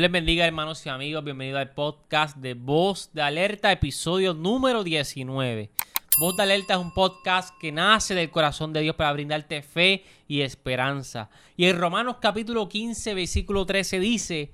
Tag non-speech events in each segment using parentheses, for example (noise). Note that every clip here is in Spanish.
Dios les bendiga, hermanos y amigos. Bienvenido al podcast de Voz de Alerta, episodio número 19. Voz de Alerta es un podcast que nace del corazón de Dios para brindarte fe y esperanza. Y en Romanos capítulo 15, versículo 13 dice,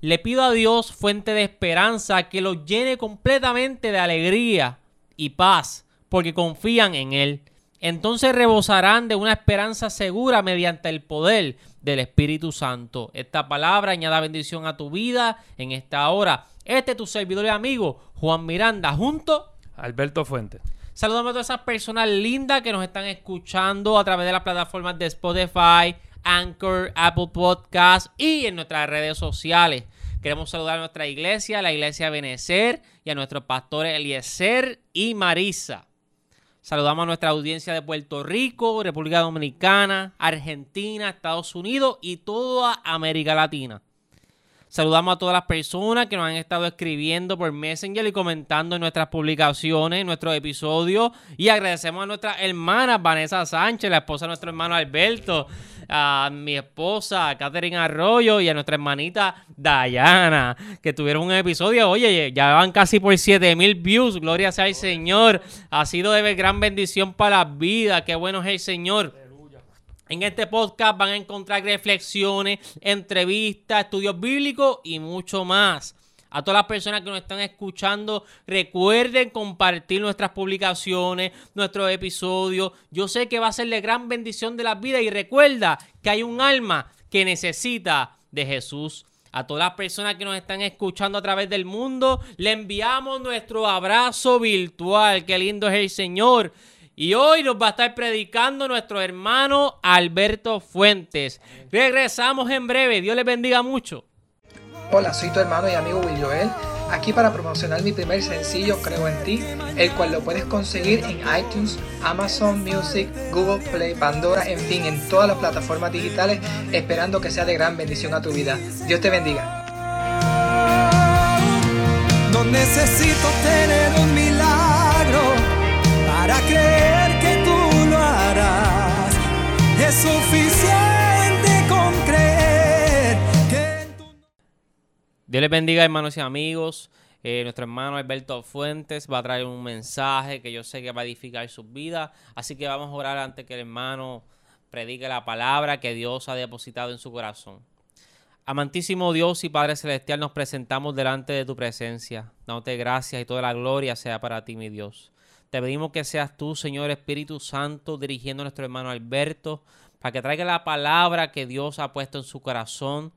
le pido a Dios, fuente de esperanza, que los llene completamente de alegría y paz, porque confían en Él. Entonces rebosarán de una esperanza segura mediante el poder del Espíritu Santo. Esta palabra añada bendición a tu vida en esta hora. Este es tu servidor y amigo, Juan Miranda, junto a Alberto Fuente. Saludamos a todas esas personas lindas que nos están escuchando a través de las plataformas de Spotify, Anchor, Apple Podcast y en nuestras redes sociales. Queremos saludar a nuestra iglesia, la iglesia Benecer y a nuestros pastores Eliezer y Marisa. Saludamos a nuestra audiencia de Puerto Rico, República Dominicana, Argentina, Estados Unidos y toda América Latina. Saludamos a todas las personas que nos han estado escribiendo por Messenger y comentando en nuestras publicaciones, en nuestros episodios. Y agradecemos a nuestra hermana Vanessa Sánchez, la esposa de nuestro hermano Alberto, a mi esposa Catherine Arroyo y a nuestra hermanita Dayana, que tuvieron un episodio. Oye, ya van casi por 7000 views. Gloria sea el Señor. Ha sido de gran bendición para la vida. Qué bueno es el Señor. En este podcast van a encontrar reflexiones, entrevistas, estudios bíblicos y mucho más. A todas las personas que nos están escuchando, recuerden compartir nuestras publicaciones, nuestros episodios. Yo sé que va a ser de gran bendición de la vida y recuerda que hay un alma que necesita de Jesús. A todas las personas que nos están escuchando a través del mundo, le enviamos nuestro abrazo virtual. Qué lindo es el Señor. Y hoy nos va a estar predicando nuestro hermano Alberto Fuentes. Regresamos en breve. Dios les bendiga mucho. Hola, soy tu hermano y amigo Will Joel, aquí para promocionar mi primer sencillo Creo en ti, el cual lo puedes conseguir en iTunes, Amazon Music, Google Play, Pandora, en fin, en todas las plataformas digitales, esperando que sea de gran bendición a tu vida. Dios te bendiga. No necesito tener un milagro para creer que tú lo harás. Es suficiente. Dios les bendiga, hermanos y amigos. Eh, nuestro hermano Alberto Fuentes va a traer un mensaje que yo sé que va a edificar sus vidas. Así que vamos a orar antes que el hermano predique la palabra que Dios ha depositado en su corazón. Amantísimo Dios y Padre Celestial, nos presentamos delante de tu presencia. Dándote gracias y toda la gloria sea para ti, mi Dios. Te pedimos que seas tú, Señor Espíritu Santo, dirigiendo a nuestro hermano Alberto, para que traiga la palabra que Dios ha puesto en su corazón,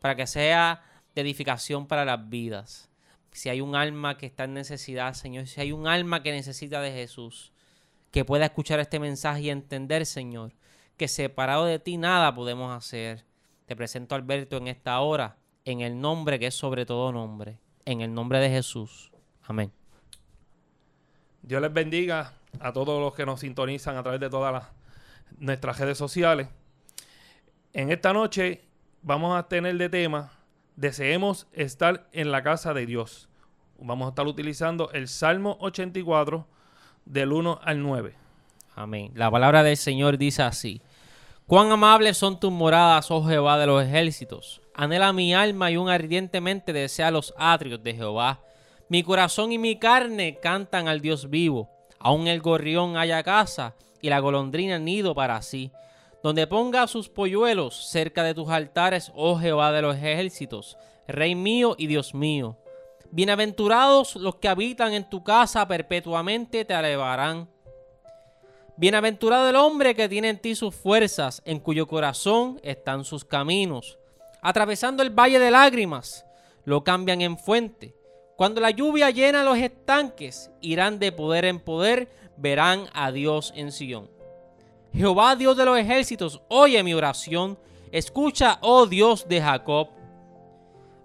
para que sea de edificación para las vidas. Si hay un alma que está en necesidad, Señor, si hay un alma que necesita de Jesús, que pueda escuchar este mensaje y entender, Señor, que separado de ti nada podemos hacer. Te presento a Alberto en esta hora, en el nombre que es sobre todo nombre, en el nombre de Jesús. Amén. Dios les bendiga a todos los que nos sintonizan a través de todas las, nuestras redes sociales. En esta noche vamos a tener de tema deseemos estar en la casa de Dios. Vamos a estar utilizando el Salmo 84 del 1 al 9. Amén. La palabra del Señor dice así. Cuán amables son tus moradas, oh Jehová de los ejércitos. Anhela mi alma y un ardientemente desea los atrios de Jehová. Mi corazón y mi carne cantan al Dios vivo. Aún el gorrión haya casa y la golondrina nido para sí donde ponga sus polluelos cerca de tus altares, oh Jehová de los ejércitos, Rey mío y Dios mío. Bienaventurados los que habitan en tu casa perpetuamente te alabarán. Bienaventurado el hombre que tiene en ti sus fuerzas, en cuyo corazón están sus caminos. Atravesando el valle de lágrimas, lo cambian en fuente. Cuando la lluvia llena los estanques, irán de poder en poder, verán a Dios en Sion. Jehová Dios de los ejércitos, oye mi oración. Escucha, oh Dios de Jacob.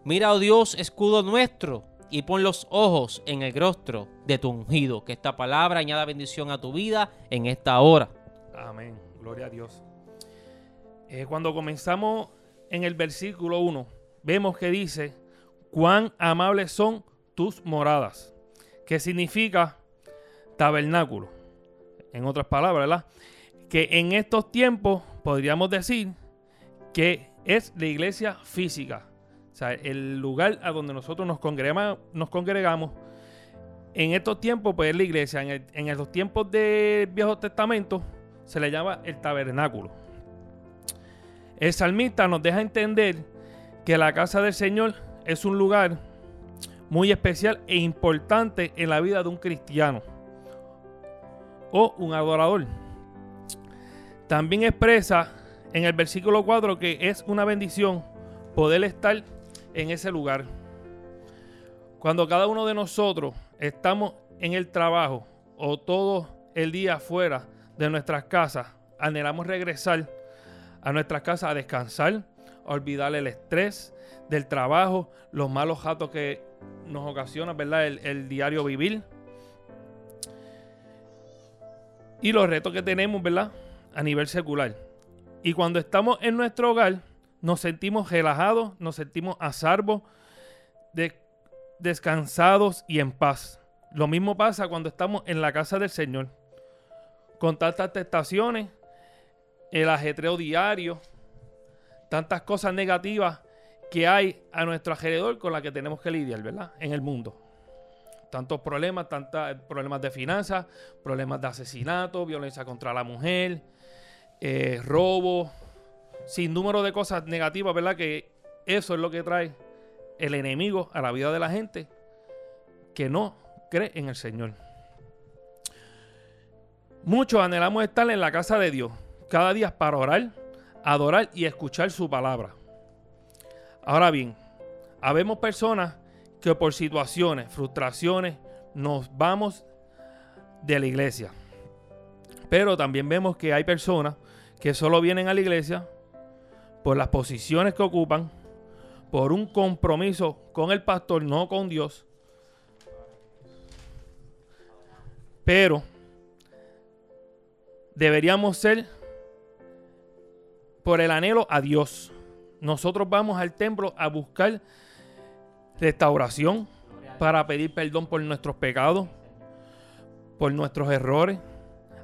Mira, oh Dios, escudo nuestro, y pon los ojos en el rostro de tu ungido. Que esta palabra añada bendición a tu vida en esta hora. Amén. Gloria a Dios. Eh, cuando comenzamos en el versículo 1, vemos que dice, cuán amables son tus moradas, que significa tabernáculo. En otras palabras, ¿verdad? Que en estos tiempos podríamos decir que es la iglesia física. O sea, el lugar a donde nosotros nos congregamos, en estos tiempos, pues es la iglesia. En, el- en los tiempos del Viejo Testamento se le llama el tabernáculo. El salmista nos deja entender que la casa del Señor es un lugar muy especial e importante en la vida de un cristiano o un adorador. También expresa en el versículo 4 que es una bendición poder estar en ese lugar. Cuando cada uno de nosotros estamos en el trabajo o todo el día fuera de nuestras casas, anhelamos regresar a nuestras casas a descansar, a olvidar el estrés del trabajo, los malos jatos que nos ocasiona, ¿verdad? El, el diario vivir. Y los retos que tenemos, ¿verdad? A nivel secular. Y cuando estamos en nuestro hogar, nos sentimos relajados, nos sentimos a de- descansados y en paz. Lo mismo pasa cuando estamos en la casa del Señor. Con tantas tentaciones, el ajetreo diario, tantas cosas negativas que hay a nuestro alrededor con las que tenemos que lidiar, ¿verdad? En el mundo. Tantos problemas, tantos problemas de finanzas, problemas de asesinato, violencia contra la mujer, eh, robo, sin número de cosas negativas, ¿verdad? Que eso es lo que trae el enemigo a la vida de la gente que no cree en el Señor. Muchos anhelamos estar en la casa de Dios cada día para orar, adorar y escuchar su palabra. Ahora bien, habemos personas que por situaciones, frustraciones, nos vamos de la iglesia. Pero también vemos que hay personas que solo vienen a la iglesia por las posiciones que ocupan, por un compromiso con el pastor, no con Dios. Pero deberíamos ser por el anhelo a Dios. Nosotros vamos al templo a buscar restauración para pedir perdón por nuestros pecados, por nuestros errores,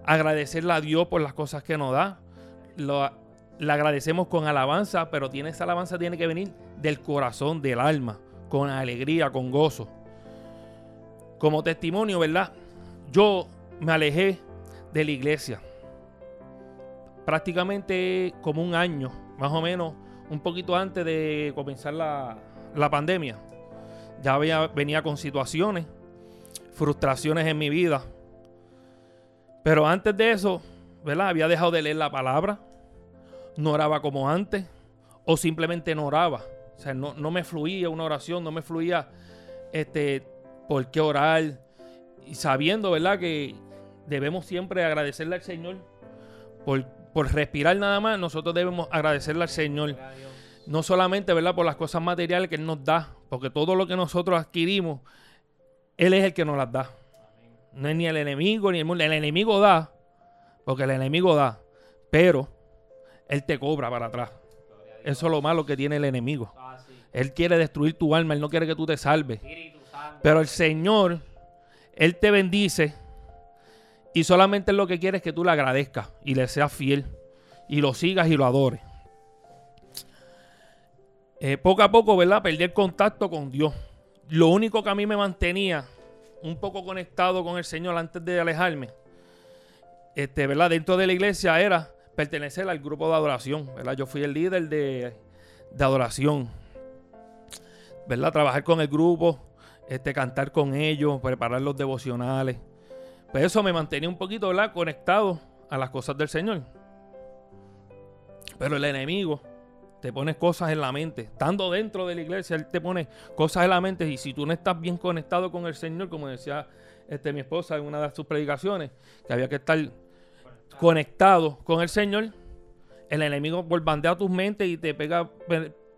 agradecerle a Dios por las cosas que nos da. Lo- le agradecemos con alabanza, pero tiene esa alabanza tiene que venir del corazón, del alma, con alegría, con gozo. Como testimonio, ¿verdad? Yo me alejé de la iglesia. Prácticamente como un año, más o menos, un poquito antes de comenzar la, la pandemia. Ya había, venía con situaciones, frustraciones en mi vida. Pero antes de eso, ¿verdad? Había dejado de leer la palabra, no oraba como antes, o simplemente no oraba. O sea, no, no me fluía una oración, no me fluía este, por qué orar. Y sabiendo, ¿verdad? Que debemos siempre agradecerle al Señor por, por respirar nada más. Nosotros debemos agradecerle al Señor. No solamente, ¿verdad? Por las cosas materiales que Él nos da. Porque todo lo que nosotros adquirimos, Él es el que nos las da. No es ni el enemigo ni el mundo. El enemigo da. Porque el enemigo da. Pero Él te cobra para atrás. Eso es lo malo que tiene el enemigo. Él quiere destruir tu alma. Él no quiere que tú te salves. Pero el Señor, Él te bendice. Y solamente lo que quiere es que tú le agradezcas y le seas fiel. Y lo sigas y lo adores. Eh, poco a poco, ¿verdad? Perder contacto con Dios. Lo único que a mí me mantenía un poco conectado con el Señor antes de alejarme, este, ¿verdad? Dentro de la iglesia era pertenecer al grupo de adoración, ¿verdad? Yo fui el líder de, de adoración, ¿verdad? Trabajar con el grupo, este, cantar con ellos, preparar los devocionales. Pues eso me mantenía un poquito, ¿verdad? Conectado a las cosas del Señor. Pero el enemigo te pone cosas en la mente. Estando dentro de la iglesia, él te pone cosas en la mente. Y si tú no estás bien conectado con el Señor, como decía este, mi esposa en una de sus predicaciones, que había que estar conectado con el Señor, el enemigo bombardea tus mentes y te pega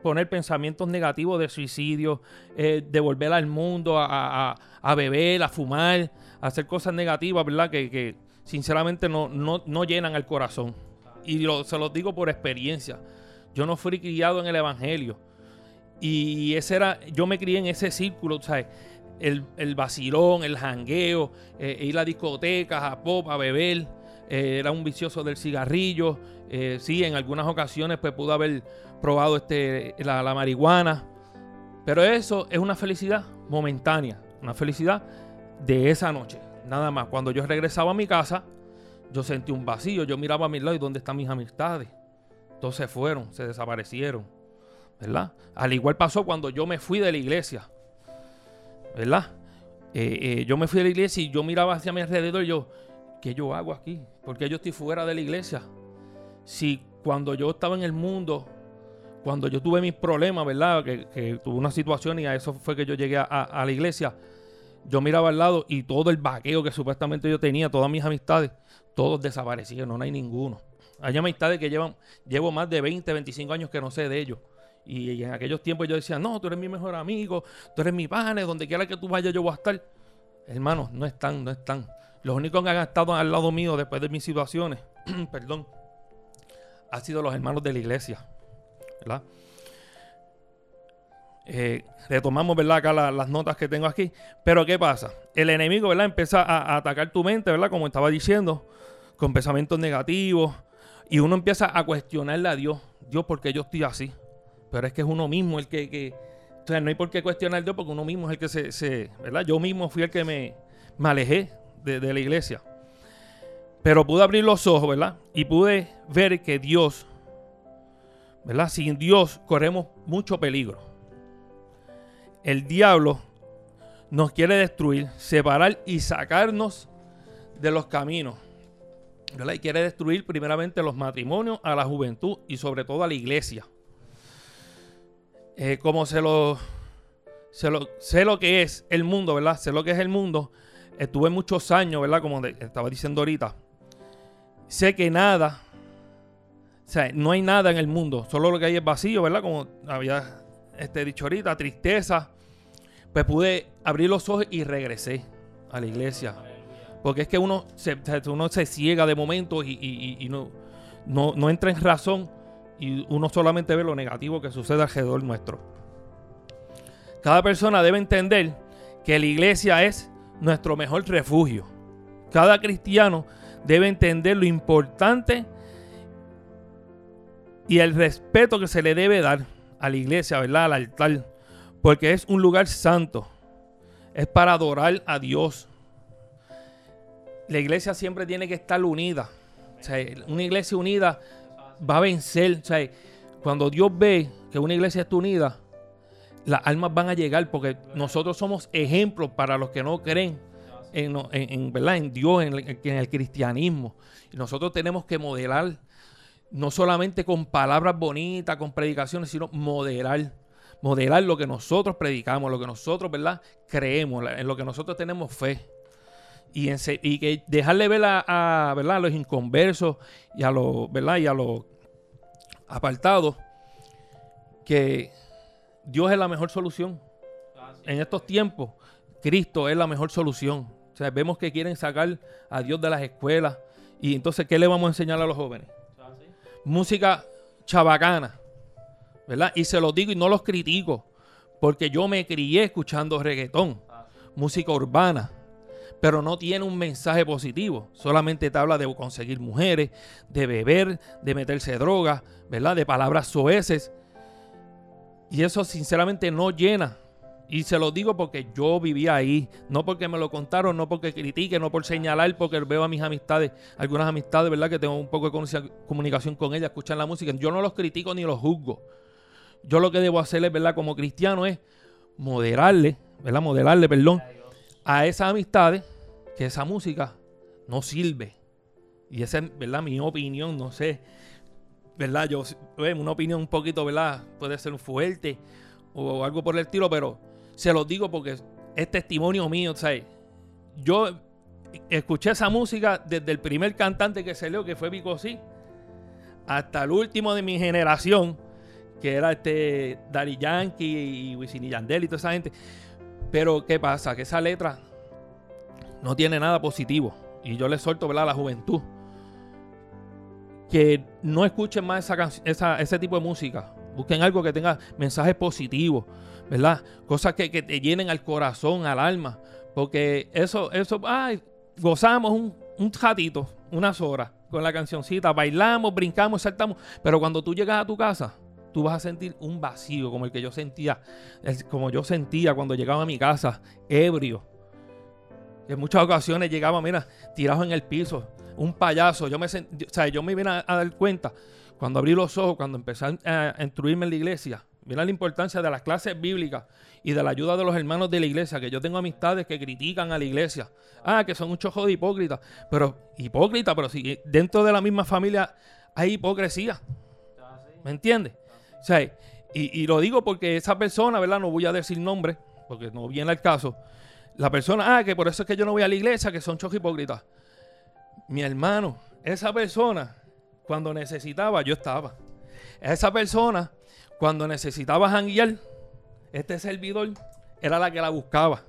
poner pensamientos negativos de suicidio, eh, de volver al mundo, a, beber, a fumar, a hacer cosas negativas, ¿verdad? Que, que sinceramente no, no, no llenan el corazón. Y lo- se los digo por experiencia. Yo no fui criado en el Evangelio. Y ese era, yo me crié en ese círculo, ¿sabes? El, el vacilón, el jangueo, eh, ir a discotecas, a pop, a beber. Eh, era un vicioso del cigarrillo. eh, sí, en algunas ocasiones pues pude haber probado este, la, la marihuana. Pero eso es una felicidad momentánea, una felicidad de esa noche, nada más. Cuando yo regresaba a mi casa, yo sentí un vacío, yo miraba a mi lado y dónde están mis amistades. Se fueron, se desaparecieron, ¿verdad? Al igual pasó cuando yo me fui de la iglesia, ¿verdad? Eh, yo me fui de la iglesia y yo miraba hacia mi alrededor y yo, ¿qué yo hago aquí? ¿Por qué yo estoy fuera de la iglesia? Si cuando yo estaba en el mundo, cuando yo tuve mis problemas, ¿verdad? Que, tuve una situación y a eso fue que yo llegué a, la iglesia. Yo miraba al lado y todo el vaqueo que supuestamente yo tenía, todas mis amistades, todos desaparecieron, no hay ninguno. Hay amistades que llevan, llevo más de 20, 25 años que no sé de ellos. Y, en aquellos tiempos yo decía, no, tú eres mi mejor amigo, tú eres mi pane, donde quiera que tú vayas yo voy a estar. Hermanos, no están, no están. Los únicos que han estado al lado mío después de mis situaciones, (clears throat) perdón, han sido los hermanos de la iglesia. ¿Verdad? Eh, retomamos, ¿verdad? Acá las notas que tengo aquí. Pero ¿qué pasa? El enemigo, ¿verdad? Empieza a, a, atacar tu mente, ¿verdad? Como estaba diciendo con pensamientos negativos. Y uno empieza a cuestionarle a Dios. Dios, ¿por qué yo estoy así? Pero es que es uno mismo el que... o sea, no hay por qué cuestionar a Dios porque uno mismo es el que se... ¿Verdad? Yo mismo fui el que me, me alejé de, de la iglesia. Pero pude abrir los ojos, ¿verdad? Y pude ver que Dios, ¿verdad? Sin Dios corremos mucho peligro. El diablo nos quiere destruir, separar y sacarnos de los caminos. Y quiere destruir primeramente los matrimonios, a la juventud y sobre todo a la iglesia. Eh, como se lo, lo, sé lo que es el mundo, ¿verdad? Sé lo que es el mundo. Estuve muchos años, ¿verdad? Como estaba diciendo ahorita. Sé que nada, o sea, no hay nada en el mundo. Solo lo que hay es vacío, ¿verdad? Como había este, dicho ahorita, tristeza. Pues pude abrir los ojos y regresé a la iglesia. Porque es que uno se, uno se ciega de momento y, no, no, entra en razón y uno solamente ve lo negativo que sucede alrededor nuestro. Cada persona debe entender que la iglesia es nuestro mejor refugio. Cada cristiano debe entender lo importante y el respeto que se le debe dar a la iglesia, ¿verdad? Al altar. Porque es un lugar santo. Es para adorar a Dios la iglesia siempre tiene que estar unida. una iglesia unida va a vencer. cuando Dios ve que una iglesia está unida, las almas van a llegar porque nosotros somos ejemplos para los que no creen en, en, ¿verdad? en Dios, en el, en cristianismo. Y nosotros tenemos que modelar, no solamente con palabras bonitas, con predicaciones, sino modelar. Modelar lo que nosotros predicamos, lo que nosotros, ¿verdad? Creemos, en lo que nosotros tenemos fe y, que dejarle ver a, ¿verdad? los inconversos y a los, ¿verdad? Y a los apartados que Dios es la mejor solución. En estos tiempos, Cristo es la mejor solución. O sea, vemos que quieren sacar a Dios de las escuelas. Y entonces, ¿qué le vamos a enseñar a los jóvenes? Música chabacana. ¿Verdad? Y se los digo y no los critico. Porque yo me crié escuchando reggaetón. Música urbana pero no tiene un mensaje positivo. Solamente te habla de conseguir mujeres, de beber, de meterse droga, ¿verdad? De palabras soeces. Y eso sinceramente no llena. Y se lo digo porque yo vivía ahí. No porque me lo contaron, no porque critique, no por señalar, porque veo a mis amistades, algunas amistades, ¿verdad? Que tengo un poco de comunicación con ellas, escuchan la música. Yo no los critico ni los juzgo. Yo lo que debo hacerles, ¿verdad? Como cristiano es moderarle, ¿verdad? Moderarle, perdón a esas amistades que esa música no sirve. Y esa es, ¿verdad? Mi opinión, no sé. ¿Verdad? Yo, una opinión un poquito, ¿verdad? Puede ser fuerte o algo por el estilo, pero se lo digo porque es testimonio mío, ¿sabes? Yo escuché esa música desde el primer cantante que se que fue Vico sí, hasta el último de mi generación, que era este Daddy Yankee y Wisin y Yandel y toda esa gente. Pero, ¿qué pasa? Que esa letra no tiene nada positivo. Y yo le suelto ¿verdad? a la juventud que no escuchen más esa, ese tipo de música. Busquen algo que tenga mensajes positivos, ¿verdad? Cosas que, te llenen al corazón, al alma. Porque eso, eso, ay, gozamos un, un ratito, unas horas con la cancioncita, bailamos, brincamos, saltamos. Pero cuando tú llegas a tu casa, tú vas a sentir un vacío como el que yo sentía, como yo sentía cuando llegaba a mi casa, ebrio. En muchas ocasiones llegaba, mira, tirado en el piso, un payaso. Yo me, yo me vine a, dar cuenta cuando abrí los ojos, cuando empecé a, instruirme en la iglesia. Mira la importancia de las clases bíblicas y de la ayuda de los hermanos de la iglesia, que yo tengo amistades que critican a la iglesia. Ah, que son un chojo de hipócritas. Pero, hipócritas, pero si dentro de la misma familia hay hipocresía. ¿Me entiendes? O y, lo digo porque esa persona, ¿verdad? No voy a decir nombre, porque no viene al caso. La persona, ah, que por eso es que yo no voy a la iglesia, que son chojos hipócritas. Mi hermano, esa persona, cuando necesitaba, yo estaba. Esa persona, cuando necesitaba janguear, este servidor era la que la buscaba.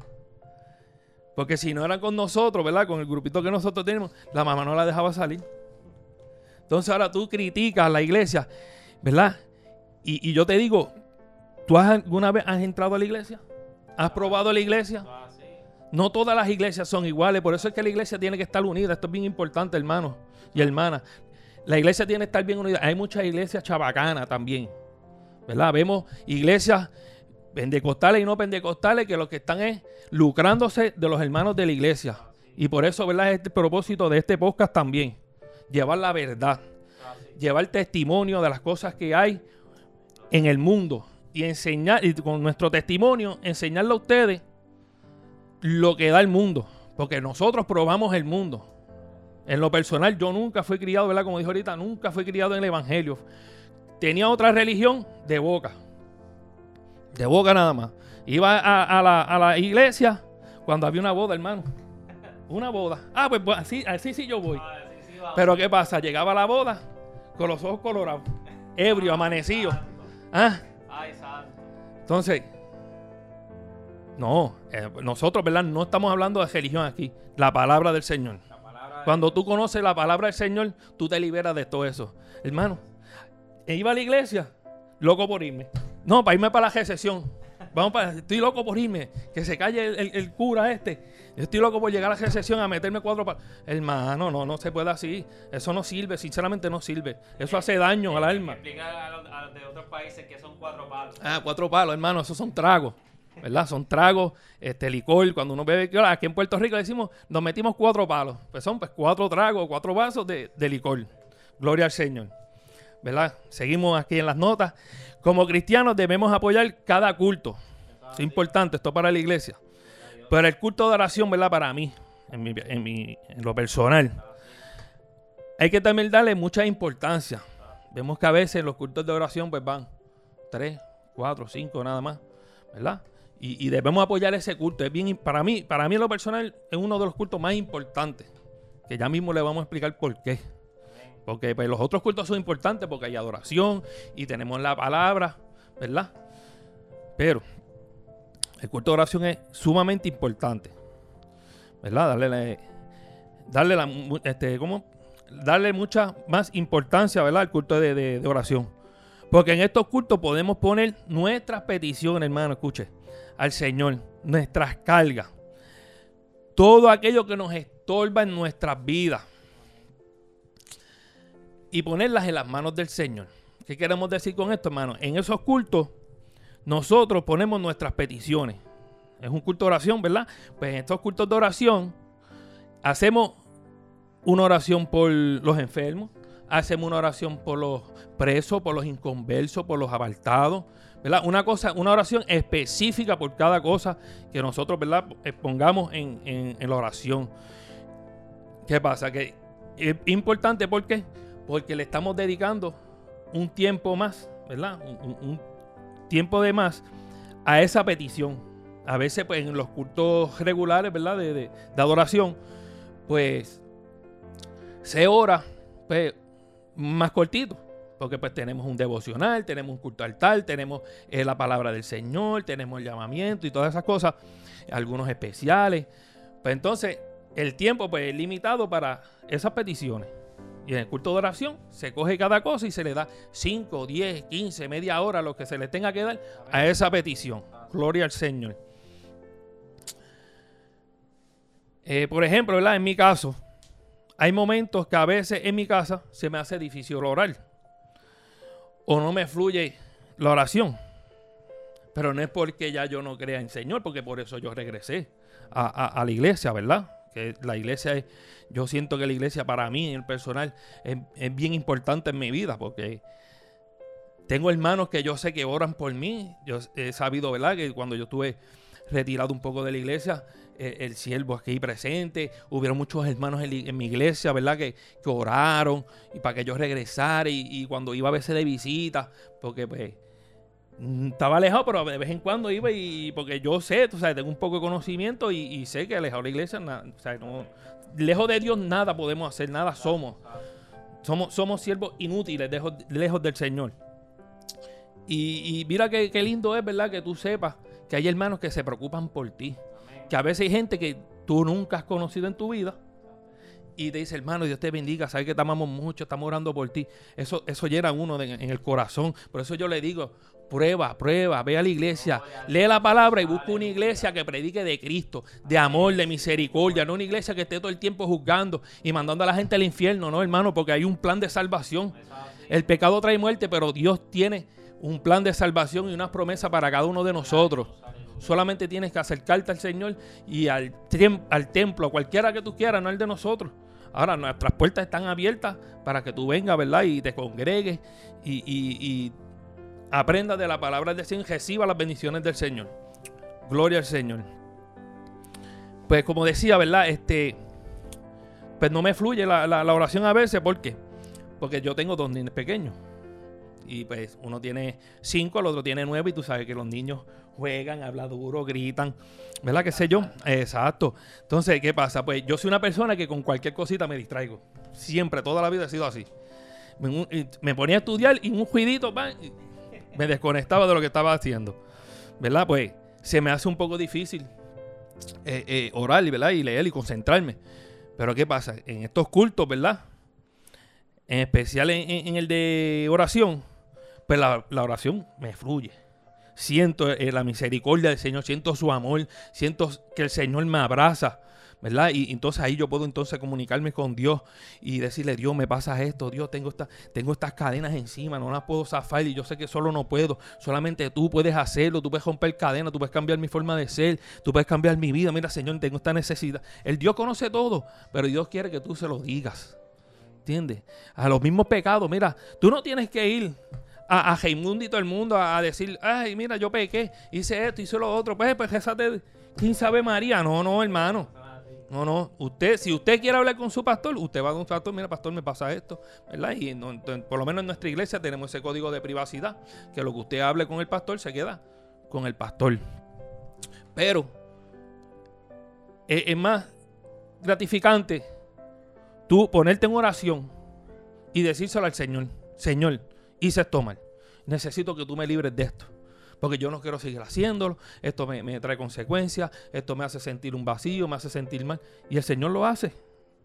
Porque si no era con nosotros, ¿verdad? Con el grupito que nosotros tenemos, la mamá no la dejaba salir. Entonces ahora tú criticas a la iglesia, ¿verdad? Y, yo te digo, ¿tú alguna vez has entrado a la iglesia? ¿Has probado la iglesia? No todas las iglesias son iguales, por eso es que la iglesia tiene que estar unida. Esto es bien importante, hermanos y hermanas. La iglesia tiene que estar bien unida. Hay muchas iglesias chabacanas también, ¿verdad? Vemos iglesias pentecostales y no pentecostales que lo que están es lucrándose de los hermanos de la iglesia. Y por eso, ¿verdad? Es el propósito de este podcast también. Llevar la verdad. Llevar testimonio de las cosas que hay en el mundo. Y enseñar, y con nuestro testimonio, enseñarle a ustedes lo que da el mundo. Porque nosotros probamos el mundo. En lo personal, yo nunca fui criado, ¿verdad? Como dijo ahorita, nunca fui criado en el Evangelio. Tenía otra religión de boca de boca nada más. Iba a, la, iglesia cuando había una boda, hermano. Una boda. Ah, pues, pues así, así sí yo voy. Ah, Pero ¿qué pasa? Llegaba a la boda con los ojos colorados, ebrio, amanecido. ¿Ah? Entonces, no, eh, nosotros, ¿verdad? No estamos hablando de religión aquí. La palabra del Señor. Cuando tú conoces la palabra del Señor, tú te liberas de todo eso. Hermano, iba a la iglesia, loco por irme. No, para irme para la recesión. Vamos para, estoy loco por irme. Que se calle el, cura este. estoy loco por llegar a la recesión a meterme cuatro palos. Hermano, no, no se puede así. Eso no sirve, sinceramente no sirve. Eso hace daño al alma. Explica a los, de otros países que son cuatro palos. Ah, cuatro palos, hermano, esos son tragos. ¿Verdad? Son tragos, este licor. Cuando uno bebe, aquí en Puerto Rico decimos, nos metimos cuatro palos. Pues son pues cuatro tragos, cuatro vasos de, de licor. Gloria al Señor. ¿Verdad? Seguimos aquí en las notas. Como cristianos debemos apoyar cada culto. Es importante, esto para la iglesia. Pero el culto de oración, ¿verdad? Para mí, en, mi, en, mi, en lo personal, hay que también darle mucha importancia. Vemos que a veces los cultos de oración pues van tres, cuatro, cinco, nada más, ¿verdad? Y, debemos apoyar ese culto. Es bien, para mí, para mí en lo personal, es uno de los cultos más importantes. Que ya mismo le vamos a explicar por qué. Porque pues, los otros cultos son importantes porque hay adoración y tenemos la palabra, ¿verdad? Pero el culto de oración es sumamente importante, ¿verdad? Darle, darle, la, este, darle mucha más importancia, ¿verdad? Al culto de oración. Porque en estos cultos podemos poner nuestras peticiones, hermano, escuche, al Señor, nuestras cargas, todo aquello que nos estorba en nuestras vidas y ponerlas en las manos del Señor. ¿Qué queremos decir con esto, hermano? En esos cultos, nosotros ponemos nuestras peticiones. Es un culto de oración, ¿verdad? Pues en estos cultos de oración, hacemos una oración por los enfermos, hacemos una oración por los presos, por los inconversos, por los apartados, Una cosa, una oración específica por cada cosa que nosotros, ¿verdad? Pongamos en, en la oración. ¿Qué pasa? Que es importante porque porque le estamos dedicando un tiempo más, ¿verdad? Un, tiempo de más a esa petición. A veces, pues en los cultos regulares, ¿verdad? De, adoración, pues se ora pues, más cortito. Porque pues tenemos un devocional, tenemos un culto altar, tenemos eh, la palabra del Señor, tenemos el llamamiento y todas esas cosas, algunos especiales. Pues entonces el tiempo pues es limitado para esas peticiones. Y en el culto de oración se coge cada cosa y se le da 5, 10, 15, media hora, lo que se le tenga que dar a esa petición. Gloria al Señor. Eh, por ejemplo, ¿verdad? en mi caso, hay momentos que a veces en mi casa se me hace difícil orar. O no me fluye la oración. Pero no es porque ya yo no crea en Señor, porque por eso yo regresé a, la iglesia, ¿verdad? Que la iglesia es, yo siento que la iglesia para mí, en el personal, es, es bien importante en mi vida, porque tengo hermanos que yo sé que oran por mí. Yo he sabido, ¿verdad? Que cuando yo estuve retirado un poco de la iglesia, eh, el siervo aquí presente, hubieron muchos hermanos en, mi iglesia, ¿verdad? Que, que oraron y para que yo regresara y, y cuando iba a veces de visita, porque pues mm, estaba alejado, pero de vez en cuando iba y porque yo sé, tú sabes, tengo un poco de conocimiento y, y sé que alejado de la iglesia, na- o sea, no, lejos de Dios nada podemos hacer, nada somos. Somos, somos siervos inútiles, lejos, lejos del Señor. Y, y mira qué, qué lindo es, ¿verdad? Que tú sepas que hay hermanos que se preocupan por ti. Que a veces hay gente que tú nunca has conocido en tu vida. Y te dice, hermano, Dios te bendiga, sabes que te amamos mucho, estamos orando por ti. Eso, eso llena uno en el corazón. Por eso yo le digo, prueba, prueba, ve a la iglesia, lee la palabra y busca una iglesia que predique de Cristo, de amor, de misericordia, no una iglesia que esté todo el tiempo juzgando y mandando a la gente al infierno, no, hermano, porque hay un plan de salvación. El pecado trae muerte, pero Dios tiene un plan de salvación y unas promesas para cada uno de nosotros. Solamente tienes que acercarte al Señor y al, al templo, cualquiera que tú quieras, no el de nosotros. Ahora nuestras puertas están abiertas para que tú vengas, ¿verdad? Y te congregues y, y, aprendas de la palabra del Señor, reciba las bendiciones del Señor. Gloria al Señor. Pues como decía, ¿verdad? Este, pues no me fluye la, la- la oración a veces, ¿por qué? Porque yo tengo dos niños pequeños. Y pues uno tiene cinco, el otro tiene nueve, y tú sabes que los niños juegan, hablan duro, gritan, ¿verdad? ¿Qué sé yo? Exacto. Entonces, ¿qué pasa? Pues yo soy una persona que con cualquier cosita me distraigo. Siempre, toda la vida he sido así. Me, ponía a estudiar y un juidito, ¡pam! me desconectaba de lo que estaba haciendo. ¿Verdad? Pues se me hace un poco difícil eh, eh, orar, ¿verdad? Y leer y concentrarme. Pero ¿qué pasa? En estos cultos, ¿verdad? En especial en, en- en el de oración, pues la, la oración me fluye. Siento eh, la misericordia del Señor, siento su amor, siento que el Señor me abraza, ¿verdad? Y entonces ahí yo puedo entonces comunicarme con Dios y decirle, Dios, me pasa esto, Dios, tengo, esta, tengo estas cadenas encima, no las puedo zafar y yo sé que solo no puedo, solamente tú puedes hacerlo, tú puedes romper cadenas, tú puedes cambiar mi forma de ser, tú puedes cambiar mi vida, mira Señor, tengo esta necesidad. El Dios conoce todo, pero Dios quiere que tú se lo digas. ¿Entiendes? A los mismos pecados. Mira, tú no tienes que ir a, a y todo el mundo a, decir, ay, mira, yo pequé, hice esto, hice lo otro. Pues, pues, rézate 15 Ave María. No, no, hermano. No, no. Usted, si usted quiere hablar con su pastor, usted va con su pastor, mira, pastor, me pasa esto, ¿verdad? Y por lo menos en nuestra iglesia tenemos ese código de privacidad, que lo que usted hable con el pastor se queda con el pastor. Pero es, es más gratificante tú ponerte en oración y decírselo al Señor, Señor, hice esto mal. Necesito que tú me libres de esto. Porque yo no quiero seguir haciéndolo. Esto me, trae consecuencias. Esto me hace sentir un vacío, me hace sentir mal. Y el Señor lo hace.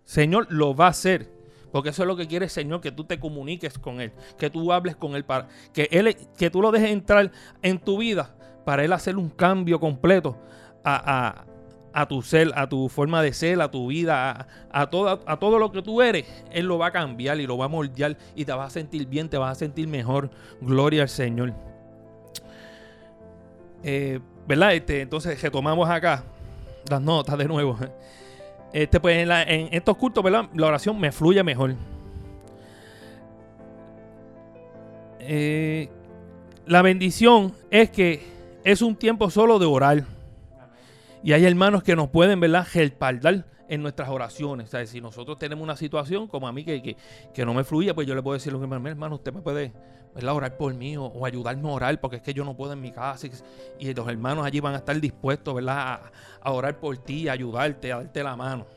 Señor lo va a hacer. Porque eso es lo que quiere el Señor, que tú te comuniques con Él, que tú hables con Él, para que, él, que tú lo dejes entrar en tu vida para Él hacer un cambio completo a, a- tu ser, a tu forma de ser, a tu vida, a, toda- a todo lo que tú eres. Él lo va a cambiar y lo va a moldear y te vas a sentir bien, te vas a sentir mejor. Gloria al Señor. Eh, ¿Verdad? Este, entonces retomamos acá las notas de nuevo. Este, pues en estos cultos, ¿verdad? La oración me fluye mejor. Eh, la bendición es que es un tiempo solo de orar. Y hay hermanos que nos pueden, ¿verdad?, respaldar en nuestras oraciones. O sea, si nosotros tenemos una situación como a mí que, que, que no me fluye, pues yo le puedo decir a un hermano, hermano, usted me puede ¿verdad? orar por mí o, o ayudarme a orar porque es que yo no puedo en mi casa. Y, los hermanos allí van a estar dispuestos, ¿verdad?, a, orar por ti, a ayudarte, a darte la mano.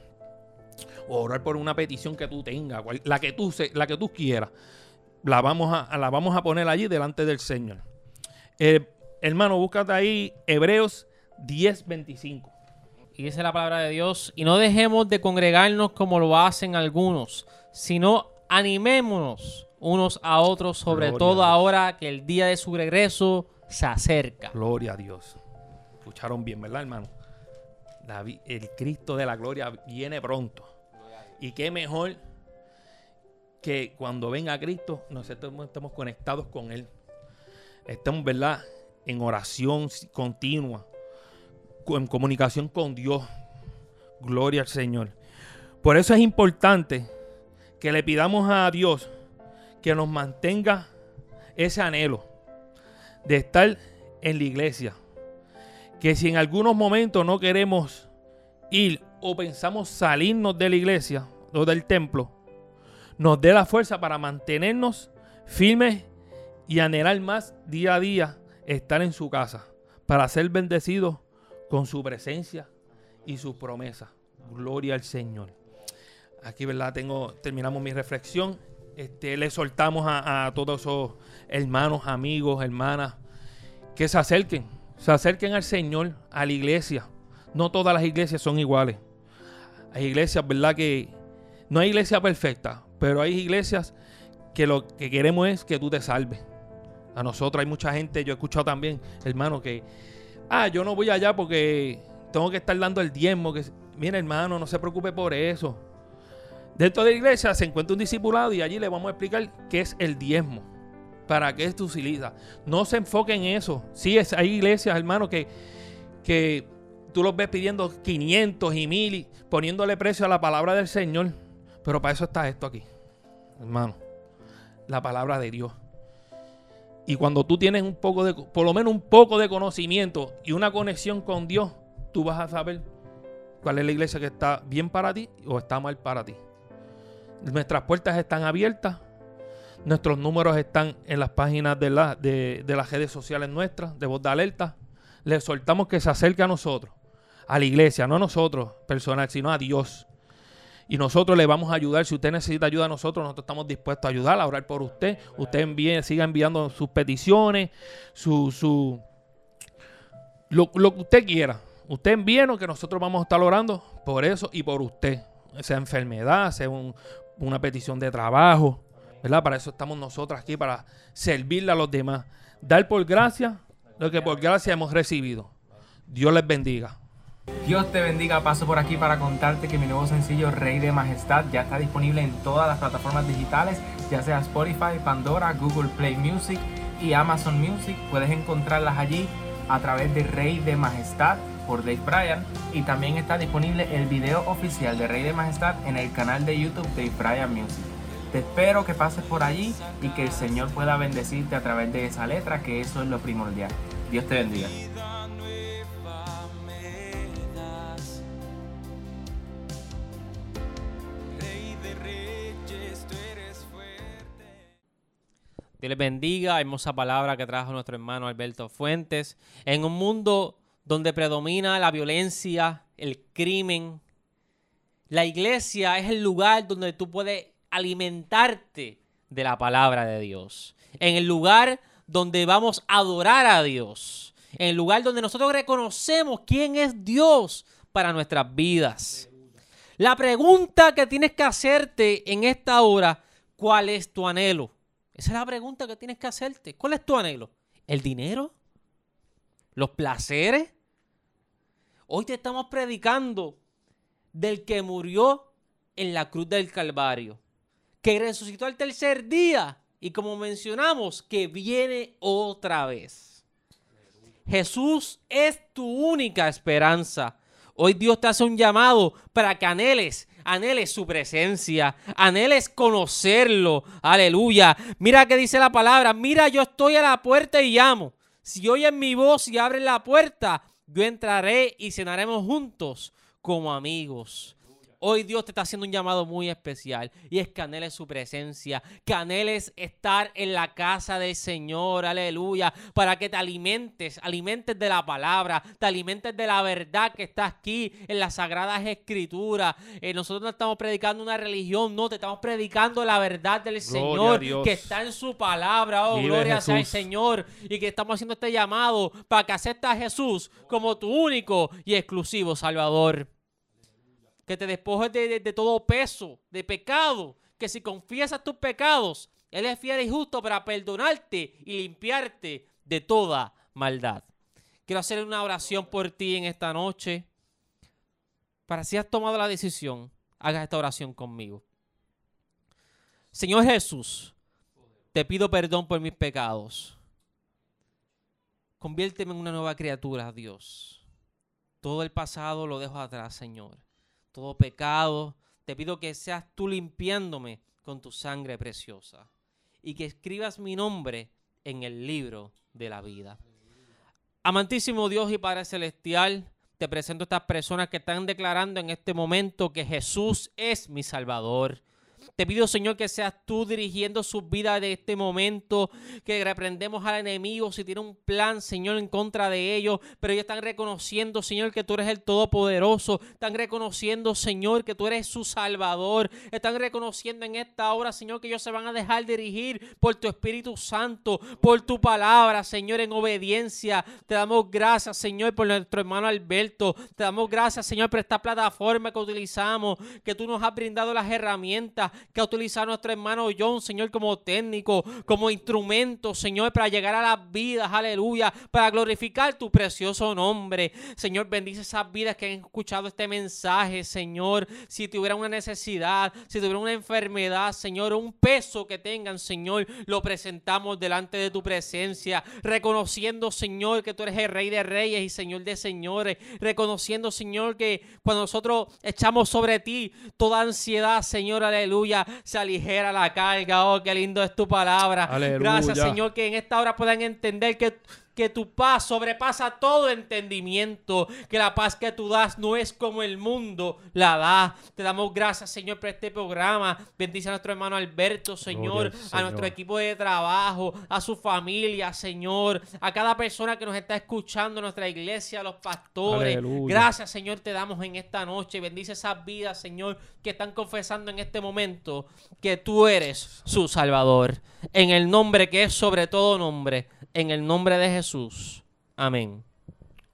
O orar por una petición que tú tengas, la que tú, se- la que tú quieras. La vamos a, la vamos a poner allí delante del Señor. Eh, hermano, búscate ahí Hebreos 10:25. Y dice la palabra de Dios, y no dejemos de congregarnos como lo hacen algunos, sino animémonos unos a otros, sobre Gloria todo ahora que el día de su regreso se acerca. Gloria a Dios. Escucharon bien, ¿verdad, hermano? El Cristo de la gloria viene pronto. Y qué mejor que cuando venga Cristo nosotros estemos conectados con Él. estemos, ¿verdad? En oración continua, en comunicación con Dios. Gloria al Señor. Por eso es importante que le pidamos a Dios que nos mantenga ese anhelo de estar en la iglesia. Que si en algunos momentos no queremos ir o pensamos salirnos de la iglesia o del templo, nos dé la fuerza para mantenernos firmes y anhelar más día a día estar en su casa, para ser bendecidos con su presencia y sus promesas. Gloria al Señor. Aquí, ¿verdad? Tengo, terminamos mi reflexión. Este, le soltamos a, a todos esos hermanos, amigos, hermanas, que se acerquen, se acerquen al Señor, a la iglesia. No todas las iglesias son iguales. Hay iglesias, ¿verdad? Que no hay iglesia perfecta, pero hay iglesias que lo que queremos es que tú te salves. A nosotros hay mucha gente, yo he escuchado también, hermano, que, ah, yo no voy allá porque tengo que estar dando el diezmo. Que, mira, hermano, no se preocupe por eso. Dentro de la iglesia se encuentra un discipulado y allí le vamos a explicar qué es el diezmo. Para qué tu utiliza. No se enfoque en eso. Sí, es, hay iglesias, hermano, que, que tú los ves pidiendo 500 y 1000 poniéndole precio a la palabra del Señor. Pero para eso está esto aquí, hermano. La palabra de Dios. Y cuando tú tienes un poco de, por lo menos un poco de conocimiento y una conexión con Dios, tú vas a saber cuál es la iglesia que está bien para ti o está mal para ti. Nuestras puertas están abiertas. Nuestros números están en las páginas de, la, de, de las redes sociales nuestras, de voz de alerta. Les soltamos que se acerque a nosotros, a la iglesia, no a nosotros personal, sino a Dios. Y nosotros le vamos a ayudar. Si usted necesita ayuda a nosotros, nosotros estamos dispuestos a ayudar, a orar por usted. Usted envíe, siga enviando sus peticiones, su, su lo, lo que usted quiera. Usted envíenos que nosotros vamos a estar orando por eso y por usted. Sea enfermedad, sea un, una petición de trabajo, ¿verdad? Para eso estamos nosotros aquí, para servirle a los demás. Dar por gracia lo que por gracia hemos recibido. Dios les bendiga. Dios te bendiga, paso por aquí para contarte que mi nuevo sencillo Rey de Majestad ya está disponible en todas las plataformas digitales, ya sea Spotify, Pandora, Google Play Music y Amazon Music. Puedes encontrarlas allí a través de Rey de Majestad por Dave Bryan y también está disponible el video oficial de Rey de Majestad en el canal de YouTube Dave Bryan Music. Te espero que pases por allí y que el Señor pueda bendecirte a través de esa letra, que eso es lo primordial. Dios te bendiga. Dios les bendiga, hermosa palabra que trajo nuestro hermano Alberto Fuentes. En un mundo donde predomina la violencia, el crimen, la iglesia es el lugar donde tú puedes alimentarte de la palabra de Dios. En el lugar donde vamos a adorar a Dios. En el lugar donde nosotros reconocemos quién es Dios para nuestras vidas. La pregunta que tienes que hacerte en esta hora, ¿cuál es tu anhelo? Esa es la pregunta que tienes que hacerte. ¿Cuál es tu anhelo? ¿El dinero? ¿Los placeres? Hoy te estamos predicando del que murió en la cruz del Calvario, que resucitó al tercer día y como mencionamos, que viene otra vez. Jesús es tu única esperanza. Hoy Dios te hace un llamado para que anheles anheles su presencia, anheles conocerlo. Aleluya. Mira que dice la palabra, mira yo estoy a la puerta y llamo. Si oyen mi voz y abren la puerta, yo entraré y cenaremos juntos como amigos. Hoy Dios te está haciendo un llamado muy especial y es que anheles su presencia, que anheles estar en la casa del Señor, aleluya, para que te alimentes, alimentes de la palabra, te alimentes de la verdad que está aquí en las sagradas escrituras. Eh, nosotros no estamos predicando una religión, no, te estamos predicando la verdad del Señor que está en su palabra, oh, gloria sea el Señor, y que estamos haciendo este llamado para que aceptes a Jesús como tu único y exclusivo Salvador que te despojes de, todo peso, de pecado, que si confiesas tus pecados, Él es fiel y justo para perdonarte y limpiarte de toda maldad. Quiero hacer una oración por ti en esta noche. Para si has tomado la decisión, hagas esta oración conmigo. Señor Jesús, te pido perdón por mis pecados. Conviérteme en una nueva criatura, Dios. Todo el pasado lo dejo atrás, Señor. Todo pecado. Te pido que seas tú limpiándome con tu sangre preciosa. Y que escribas mi nombre en el libro de la vida. Amantísimo Dios y Padre Celestial, te presento a estas personas que están declarando en este momento que Jesús es mi Salvador. Te pido, Señor, que seas tú dirigiendo sus vidas de este momento, que reprendemos al enemigo si tiene un plan, Señor, en contra de ellos, pero ellos están reconociendo, Señor, que tú eres el Todopoderoso, están reconociendo, Señor, que tú eres su Salvador, están reconociendo en esta hora, Señor, que ellos se van a dejar dirigir por tu Espíritu Santo, por tu palabra, Señor, en obediencia. Te damos gracias, Señor, por nuestro hermano Alberto, te damos gracias, Señor, por esta plataforma que utilizamos, que tú nos has brindado las herramientas que ha utilizado nuestro hermano John, Señor, como técnico, como instrumento, Señor, para llegar a las vidas, aleluya, para glorificar tu precioso nombre. Señor, bendice esas vidas que han escuchado este mensaje, Señor. Si tuviera una necesidad, si tuviera una enfermedad, Señor, un peso que tengan, Señor, lo presentamos delante de tu presencia, reconociendo, Señor, que tú eres el Rey de Reyes y Señor de Señores, reconociendo, Señor, que cuando nosotros echamos sobre ti toda ansiedad, Señor, aleluya, se aligera la carga. Oh, qué lindo es tu palabra. Aleluya. Gracias, Señor, que en esta hora puedan entender que que tu paz sobrepasa todo entendimiento, que la paz que tú das no es como el mundo la da. Te damos gracias, Señor, por este programa. Bendice a nuestro hermano Alberto, Señor, Gloria a Señor. nuestro equipo de trabajo, a su familia, Señor, a cada persona que nos está escuchando, nuestra iglesia, a los pastores. Aleluya. Gracias, Señor, te damos en esta noche. Bendice esas vidas, Señor, que están confesando en este momento que tú eres su Salvador. En el nombre que es sobre todo nombre, en el nombre de Jesús. Amén.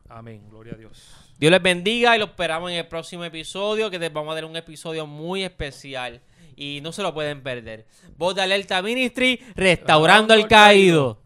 Amén. Gloria a Dios. Dios les bendiga y lo esperamos en el próximo episodio, que les vamos a dar un episodio muy especial y no se lo pueden perder. Voz de Alerta Ministry, restaurando al caído.